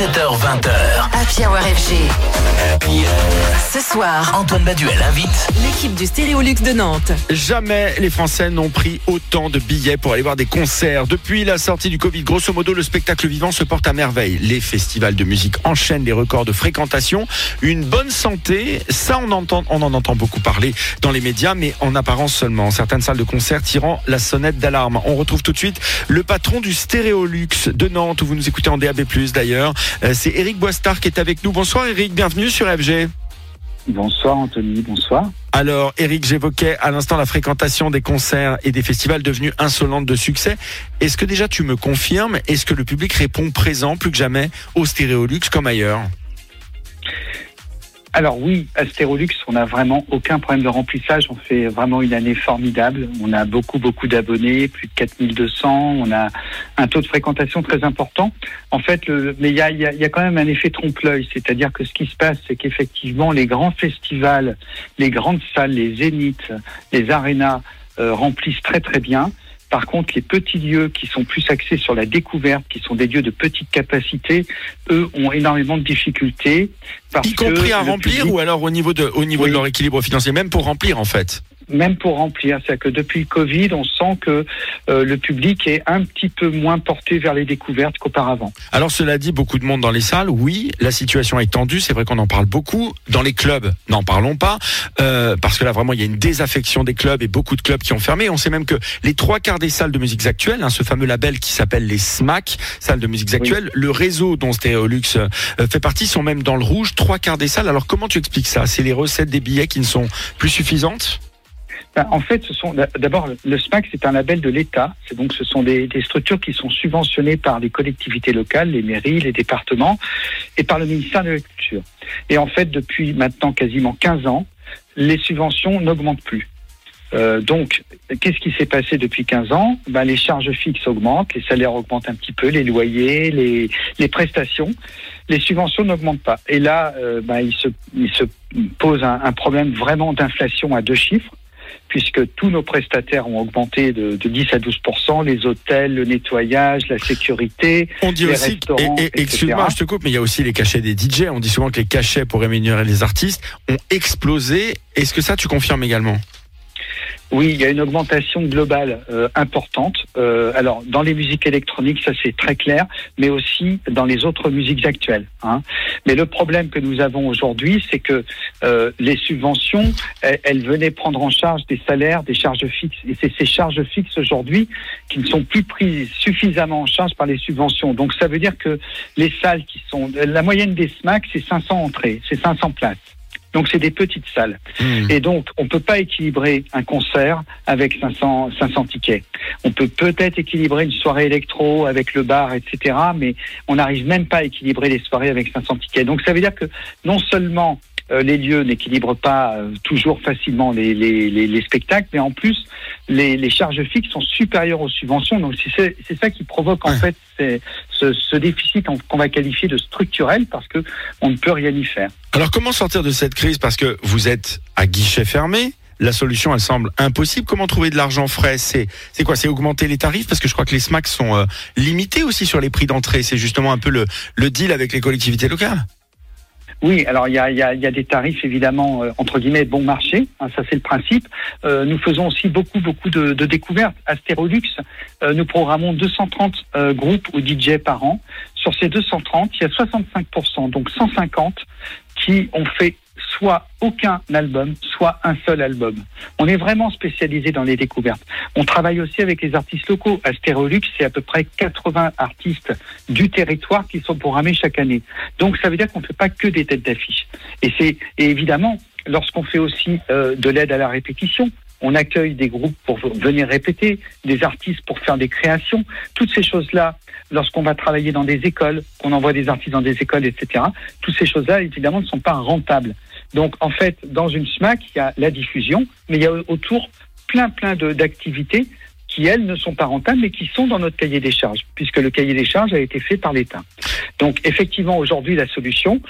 17h20h. Happy Hour FG. Happy Ce soir, Antoine Baduel invite l'équipe du Stéréolux de Nantes. Jamais les Français n'ont pris autant de billets pour aller voir des concerts. Depuis la sortie du Covid, grosso modo, le spectacle vivant se porte à merveille. Les festivals de musique enchaînent les records de fréquentation. Une bonne santé, ça on, entend, on en entend beaucoup parler dans les médias, mais en apparence seulement. Certaines salles de concert tirant la sonnette d'alarme. On retrouve tout de suite le patron du Stéréolux de Nantes, où vous nous écoutez en DAB+, d'ailleurs. Euh, C'est Eric Boistard qui est avec nous. Bonsoir Eric, bienvenue sur FG. Bonsoir Anthony, bonsoir. Alors, Eric, j'évoquais à l'instant la fréquentation des concerts et des festivals devenus insolentes de succès. Est-ce que déjà tu me confirmes? Est-ce que le public répond présent plus que jamais au Stéréolux comme ailleurs? Alors oui, à Stérolux, on n'a vraiment aucun problème de remplissage. On fait vraiment une année formidable. On a beaucoup, beaucoup d'abonnés, plus de 4200. On a un taux de fréquentation très important. En fait, le, mais il y a, y, a, y a quand même un effet trompe-l'œil. C'est-à-dire que ce qui se passe, c'est qu'effectivement, les grands festivals, les grandes salles, les zéniths, les arénas euh, remplissent très, très bien. Par contre, les petits lieux qui sont plus axés sur la découverte, qui sont des lieux de petite capacité, eux ont énormément de difficultés. Parce Y compris que à remplir public- ou alors au niveau de, au niveau Oui. de leur équilibre financier, même pour remplir en fait même pour remplir. C'est-à-dire que depuis le Covid, on sent que euh, le public est un petit peu moins porté vers les découvertes qu'auparavant. Alors cela dit, beaucoup de monde dans les salles, oui, la situation est tendue, c'est vrai qu'on en parle beaucoup. Dans les clubs, n'en parlons pas, euh, parce que là vraiment il y a une désaffection des clubs et beaucoup de clubs qui ont fermé. On sait même que les trois quarts des salles de musique actuelles, hein, ce fameux label qui s'appelle les SMAC, salles de musique actuelles, le réseau dont Stéréolux euh, fait partie, sont même dans le rouge, trois quarts des salles. Alors comment tu expliques ça? C'est les recettes des billets qui ne sont plus suffisantes? Ben, en fait, ce sont d'abord le SMAC, c'est un label de l'État. C'est donc ce sont des, structures qui sont subventionnées par les collectivités locales, les mairies, les départements, et par le ministère de la Culture. Et en fait, depuis maintenant quasiment 15 ans, les subventions n'augmentent plus. Euh, donc, qu'est-ce qui s'est passé depuis 15 ans? Ben, Les charges fixes augmentent, les salaires augmentent un petit peu, les loyers, les, les prestations. Les subventions n'augmentent pas. Et là, euh, ben, il, se, il se pose un problème vraiment d'inflation à deux chiffres puisque tous nos prestataires ont augmenté de, de 10 à 12% les hôtels, le nettoyage, la sécurité. On dit Les aussi, restaurants, et, et- etc. excuse-moi, je te coupe, mais il y a aussi les cachets des DJ. On dit souvent que les cachets pour rémunérer les artistes ont explosé. Est-ce que ça, tu confirmes également? Oui, il y a une augmentation globale euh, importante. Euh, alors, dans les musiques électroniques, ça c'est très clair, mais aussi dans les autres musiques actuelles. hein. Mais le problème que nous avons aujourd'hui, c'est que euh, les subventions, elles, venaient prendre en charge des salaires, des charges fixes. Et c'est ces charges fixes aujourd'hui qui ne sont plus prises suffisamment en charge par les subventions. Donc, ça veut dire que les salles qui sont... La moyenne des SMAC, c'est 500 entrées, c'est 500 places. Donc, c'est des petites salles. Hmm. Et donc, on peut pas équilibrer un concert avec 500, 500 tickets. On peut peut-être équilibrer une soirée électro avec le bar, etc. Mais on n'arrive même pas à équilibrer les soirées avec 500 tickets. Donc, ça veut dire que non seulement les lieux n'équilibrent pas euh, toujours facilement les, les, les, les spectacles, mais en plus, les, charges fixes sont supérieures aux subventions. Donc, c'est ça qui provoque en fait ce, ce déficit qu'on va qualifier de structurel parce que on ne peut rien y faire. Alors comment sortir de cette crise? Parce que vous êtes à guichet fermé. La solution, elle semble impossible. Comment trouver de l'argent frais? C'est c'est quoi? C'est augmenter les tarifs? Parce que je crois que les SMAC sont euh, limités aussi sur les prix d'entrée. C'est justement un peu le, le deal avec les collectivités locales. Oui, alors il y a, y a- y a des tarifs évidemment euh, entre guillemets bon marché, hein, ça c'est le principe. Euh, nous faisons aussi beaucoup beaucoup de, de découvertes. Astérolux, euh, nous programmons 230 euh, groupes ou DJ par an. Sur ces 230, il y a 65%, donc 150, qui ont fait soit aucun album, soit un seul album. On est vraiment spécialisé dans les découvertes. On travaille aussi avec les artistes locaux. Astérolux, c'est à peu près 80 artistes du territoire qui sont programmés chaque année. Donc ça veut dire qu'on ne fait pas que des têtes d'affiche. Et c'est évidemment lorsqu'on fait aussi euh, de l'aide à la répétition, on accueille des groupes pour venir répéter, des artistes pour faire des créations, toutes ces choses-là. Lorsqu'on va travailler dans des écoles, qu'on envoie des artistes dans des écoles, etc. Toutes ces choses-là, évidemment, ne sont pas rentables. Donc, en fait, dans une SMAC, il y a la diffusion, mais il y a autour plein, plein d'activités qui, elles, ne sont pas rentables, mais qui sont dans notre cahier des charges, puisque le cahier des charges a été fait par l'État. Donc, effectivement, aujourd'hui, la solution,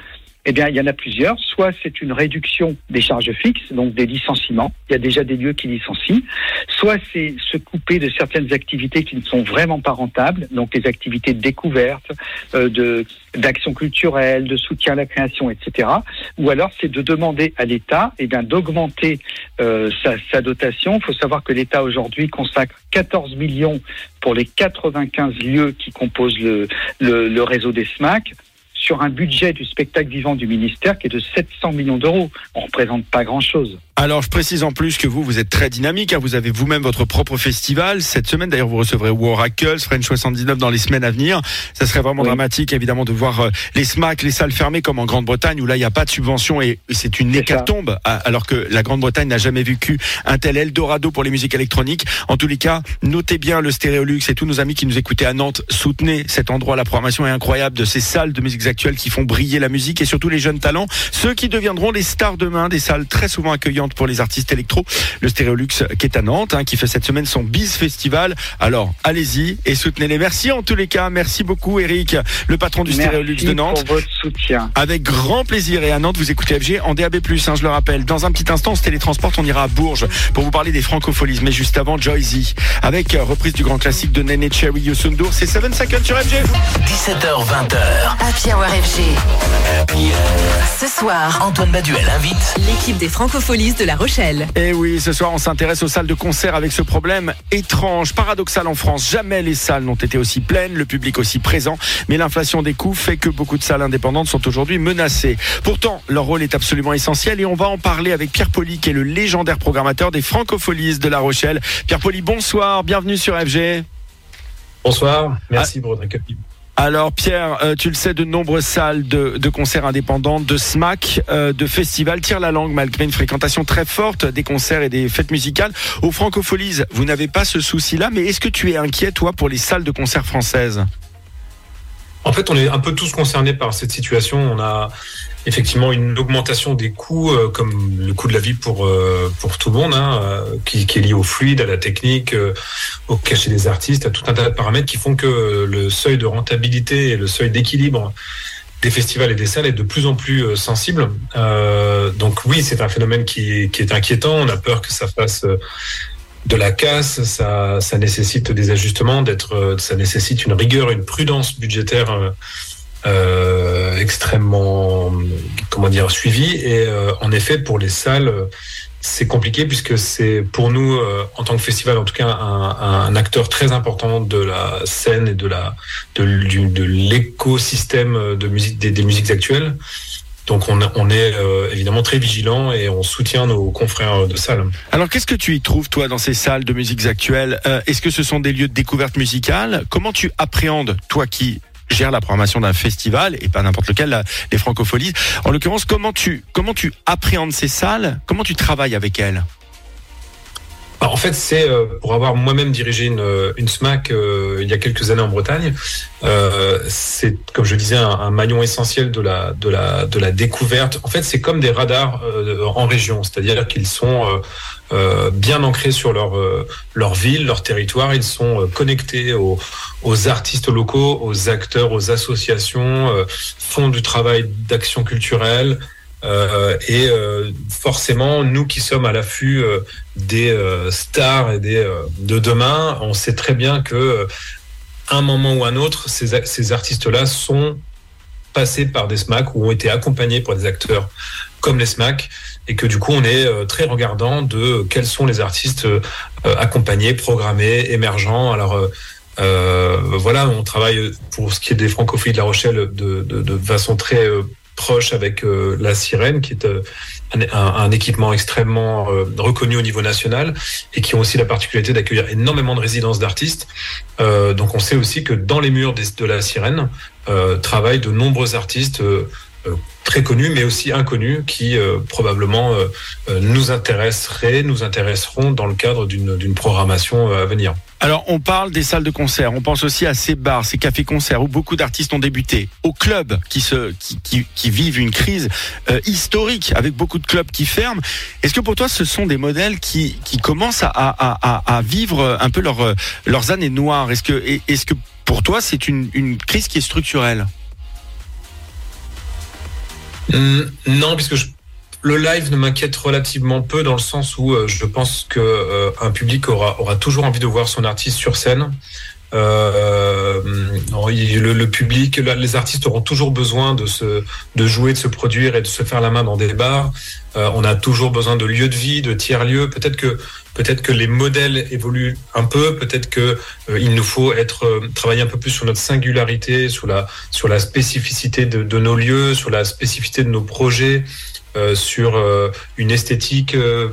Eh bien, il y en a plusieurs. Soit c'est une réduction des charges fixes, donc des licenciements. Il y a déjà des lieux qui licencient. Soit c'est se couper de certaines activités qui ne sont vraiment pas rentables, donc les activités de découverte, euh, de d'action culturelle, de soutien à la création, etc. Ou alors c'est de demander à l'État eh bien d'augmenter euh, sa, dotation. Il faut savoir que l'État aujourd'hui consacre 14 millions pour les 95 lieux qui composent le, le réseau des SMAC sur un budget du spectacle vivant du ministère qui est de 700 millions d'euros. On ne représente pas grand-chose. Alors, je précise en plus que vous, vous êtes très dynamique. hein. Vous avez vous-même votre propre festival. Cette semaine, d'ailleurs, vous recevrez Waracles, French 79 dans les semaines à venir. Ça serait vraiment Oui. dramatique, évidemment, de voir euh, les SMAC, les salles fermées comme en Grande-Bretagne, où là, il n'y a pas de subvention et c'est une ça. hécatombe, alors que la Grande-Bretagne n'a jamais vécu un tel Eldorado pour les musiques électroniques. En tous les cas, notez bien le Stéréolux et tous nos amis qui nous écoutaient à Nantes. Soutenez cet endroit. La programmation est incroyable de ces salles de musiques actuelles qui font briller la musique et surtout les jeunes talents, ceux qui deviendront les stars demain, des salles très souvent accueillantes pour les artistes électro. Le Stéréolux qui est à Nantes, hein, qui fait cette semaine son Biz Festival. Alors, allez-y et soutenez-les. Merci en tous les cas. Merci beaucoup, Eric, le patron du Stéréolux Merci de Nantes. pour votre soutien. Avec grand plaisir. Et à Nantes, vous écoutez FG en DAB+, hein, je le rappelle. Dans un petit instant, on se télétransporte, on ira à Bourges pour vous parler des francopholies. Mais juste avant, Joyzy, avec euh, reprise du grand classique de Nene Cherry Yosundur. C'est 7 Seconds sur FG. 17h, 20h. Happy Hour FG. Ce soir, Antoine Baduel invite l'équipe des Francopholies de La Rochelle. Et oui, ce soir, on s'intéresse aux salles de concert avec ce problème étrange, paradoxal en France. Jamais les salles n'ont été aussi pleines, le public aussi présent. Mais l'inflation des coûts fait que beaucoup de salles indépendantes sont aujourd'hui menacées. Pourtant, leur rôle est absolument essentiel et on va en parler avec Pierre Poli, qui est le légendaire programmateur des Francopholies de La Rochelle. Pierre Poli, bonsoir, bienvenue sur FG. Bonsoir, merci pour votre accueil. Alors Pierre, euh, tu le sais, de nombreuses salles de, de concerts indépendants, de SMAC, euh, de festivals tirent la langue malgré une fréquentation très forte des concerts et des fêtes musicales. Aux Francopholies, vous n'avez pas ce souci-là, mais est-ce que tu es inquiet, toi, pour les salles de concert françaises? En fait, on est un peu tous concernés par cette situation. On a effectivement une augmentation des coûts, euh, comme le coût de la vie pour euh, tout le monde, hein, euh, qui, est lié au fluide, à la technique, au cachet des artistes, à tout un tas de paramètres qui font que le seuil de rentabilité et le seuil d'équilibre des festivals et des salles est de plus en plus sensible. Donc oui, c'est un phénomène qui est, qui est inquiétant. On a peur que ça fasse de la casse, ça, nécessite des ajustements, d'être, ça nécessite une rigueur, une prudence budgétaire euh, euh, extrêmement, comment dire, suivie. Et euh, en effet, pour les salles, c'est compliqué puisque c'est pour nous, en tant que festival, en tout cas, un, acteur très important de la scène et de l'écosystème des musiques actuelles. Donc on, est euh, évidemment très vigilant et on soutient nos confrères de salle. Alors qu'est-ce que tu y trouves, toi, dans ces salles de musiques actuelles? Euh, Est-ce que ce sont des lieux de découverte musicale? Comment tu appréhendes, toi qui gères la programmation d'un festival et pas n'importe lequel, les francopholies? En l'occurrence, comment tu comment tu appréhendes ces salles? Comment tu travailles avec elles? Bah, En fait, c'est euh, pour avoir moi-même dirigé une, une SMAC euh, il y a quelques années en Bretagne. euh, c'est, comme je disais, un, maillon essentiel de la, découverte. En fait, c'est comme des radars euh, en région, c'est-à-dire qu'ils sont euh, euh, bien ancrés sur leur, euh, ville, leur territoire. Ils sont euh, connectés aux, aux artistes locaux, aux acteurs, aux associations, euh, font du travail d'action culturelle. Euh, et euh, forcément, nous qui sommes à l'affût euh, des stars et des de demain, on sait très bien que un moment ou un autre, ces, artistes-là sont passés par des SMAC ou ont été accompagnés par des acteurs comme les SMAC et que du coup on est très regardant de quels sont les artistes accompagnés, programmés, émergents. Alors voilà, on travaille pour ce qui est des francophilies de La Rochelle de, façon très proche avec euh, la Sirène, qui est euh, un, équipement extrêmement euh, reconnu au niveau national et qui ont aussi la particularité d'accueillir énormément de résidences d'artistes. Donc on sait aussi que dans les murs de la Sirène travaillent de nombreux artistes très connus, mais aussi inconnus, qui probablement nous intéresseraient, nous intéresseront dans le cadre d'une programmation à venir. Alors, on parle des salles de concert. On pense aussi à ces bars, ces cafés-concerts où beaucoup d'artistes ont débuté. Aux clubs qui vivent une crise euh, historique avec beaucoup de clubs qui ferment. Est-ce que pour toi, ce sont des modèles qui, commencent à, vivre un peu leur, leurs années noires? Est-ce que, pour toi, c'est une, une crise qui est structurelle? Hum, non, puisque je le live ne m'inquiète relativement peu dans le sens où euh, je pense que euh, un public aura, toujours envie de voir son artiste sur scène. Euh, le, public, les artistes auront toujours besoin de jouer, de se produire et de se faire la main dans des bars. On a toujours besoin de lieux de vie, de tiers lieux. Peut-être que les modèles évoluent un peu. Peut-être que euh, il nous faut travailler un peu plus sur notre singularité, sur la spécificité de nos lieux, sur la spécificité de nos projets. Euh, sur euh, une esthétique, euh,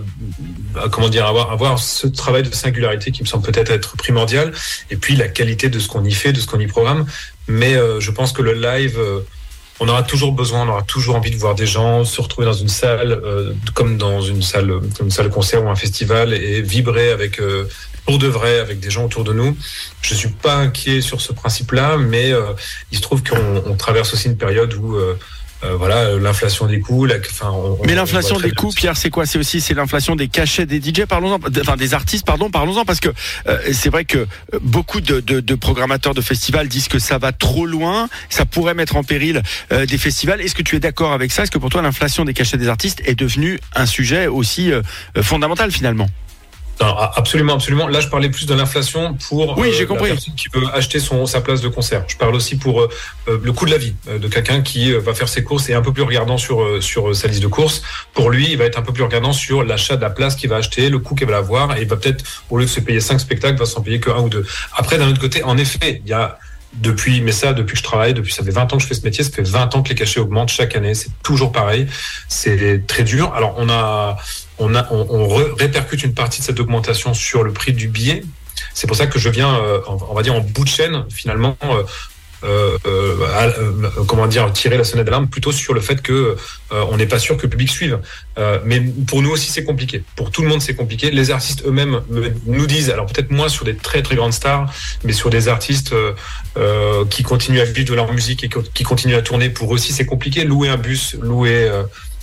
comment dire, avoir, avoir ce travail de singularité qui me semble peut-être être primordial, et puis la qualité de ce qu'on y fait, de ce qu'on y programme. Mais je pense que le live, on aura toujours besoin, on aura toujours envie de voir des gens se retrouver dans une salle, comme dans une salle, une salle concert ou un festival, et vibrer avec pour de vrai avec des gens autour de nous. Je suis pas inquiet sur ce principe-là, mais il se trouve qu'on traverse aussi une période où euh, voilà l'inflation des coûts. La, enfin, Mais l'inflation des coûts, Pierre, c'est quoi? C'est aussi c'est l'inflation des cachets des DJ. Parlons-en, enfin des artistes, pardon. Parlons-en parce que euh, c'est vrai que beaucoup de, de, de, programmateurs de festivals disent que ça va trop loin, ça pourrait mettre en péril euh, des festivals. Est-ce que tu es d'accord avec ça? Est-ce que pour toi l'inflation des cachets des artistes est devenue un sujet aussi fondamental finalement? Non, absolument, absolument. Là, je parlais plus de l'inflation pour oui, j'ai euh, compris. la personne qui veut acheter son, sa place de concert. Je parle aussi pour euh, euh, le coût de la vie de quelqu'un qui va faire ses courses et un peu plus regardant sur, sur sa liste de courses. Pour lui, il va être un peu plus regardant sur l'achat de la place qu'il va acheter, le coût qu'il va avoir et il va peut-être, au lieu de se payer cinq spectacles, va s'en payer que un ou deux. Après, d'un autre côté, en effet, il y a depuis, mais ça, depuis que je travaille, depuis ça fait 20 ans que je fais ce métier, ça fait 20 ans que les cachets augmentent chaque année. C'est toujours pareil. C'est très dur. Alors, on a, on répercute une partie de cette augmentation sur le prix du billet. C'est pour ça que je viens, euh, on va dire en bout de chaîne, finalement, euh, euh, comment dire tirer la sonnette d'alarme plutôt sur le fait que on n'est pas sûr que le public suive. mais pour nous aussi c'est compliqué. Pour tout le monde c'est compliqué. Les artistes eux-mêmes nous disent, alors peut-être moins sur des très très grandes stars, mais sur des artistes qui continuent à vivre de leur musique et qui continuent à tourner. Pour eux aussi c'est compliqué. Louer un bus, louer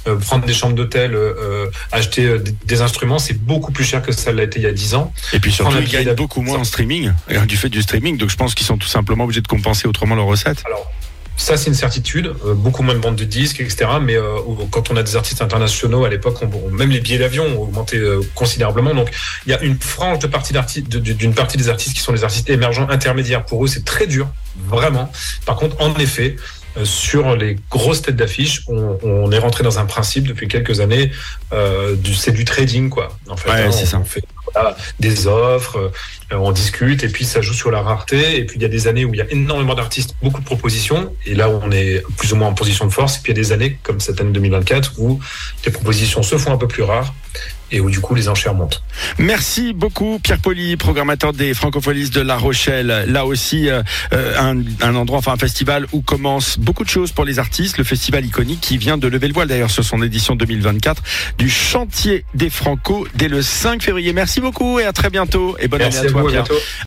euh, prendre des chambres d'hôtel, euh, euh, acheter des instruments, c'est beaucoup plus cher que ça l'a été il y a 10 ans. Et puis surtout, ils gagnent beaucoup moins en streaming, du fait du streaming. Donc je pense qu'ils sont tout simplement obligés de compenser autrement leurs recettes. Alors, ça, c'est une certitude. beaucoup moins de ventes de disques, etc. Mais quand on a des artistes internationaux, à l'époque, même les billets d'avion ont augmenté considérablement. Donc, il y a une frange de partie d'une partie des artistes qui sont des artistes émergents intermédiaires. Pour eux, c'est très dur, vraiment. Par contre, en effet, euh, sur les grosses têtes d'affiche, on, on, est rentré dans un principe depuis quelques années, euh, du, c'est du trading quoi. En fait, hein, on, ça. fait des offres, euh, on discute et puis ça joue sur la rareté. Et puis il y a des années où il y a énormément d'artistes, beaucoup de propositions, et là on est plus ou moins en position de force. Et puis il y a des années comme cette année 2024 où les propositions se font un peu plus rares et où du coup les enchères montent. Merci beaucoup Pierre Poli, programmateur des Francopholies de La Rochelle. Là aussi euh, un, un, endroit, enfin un festival où commence beaucoup de choses pour les artistes. Le festival iconique qui vient de lever le voile d'ailleurs sur son édition 2024 du chantier des Franco dès le 5 février. Merci beaucoup et à très bientôt et bonne année à toi Pierre.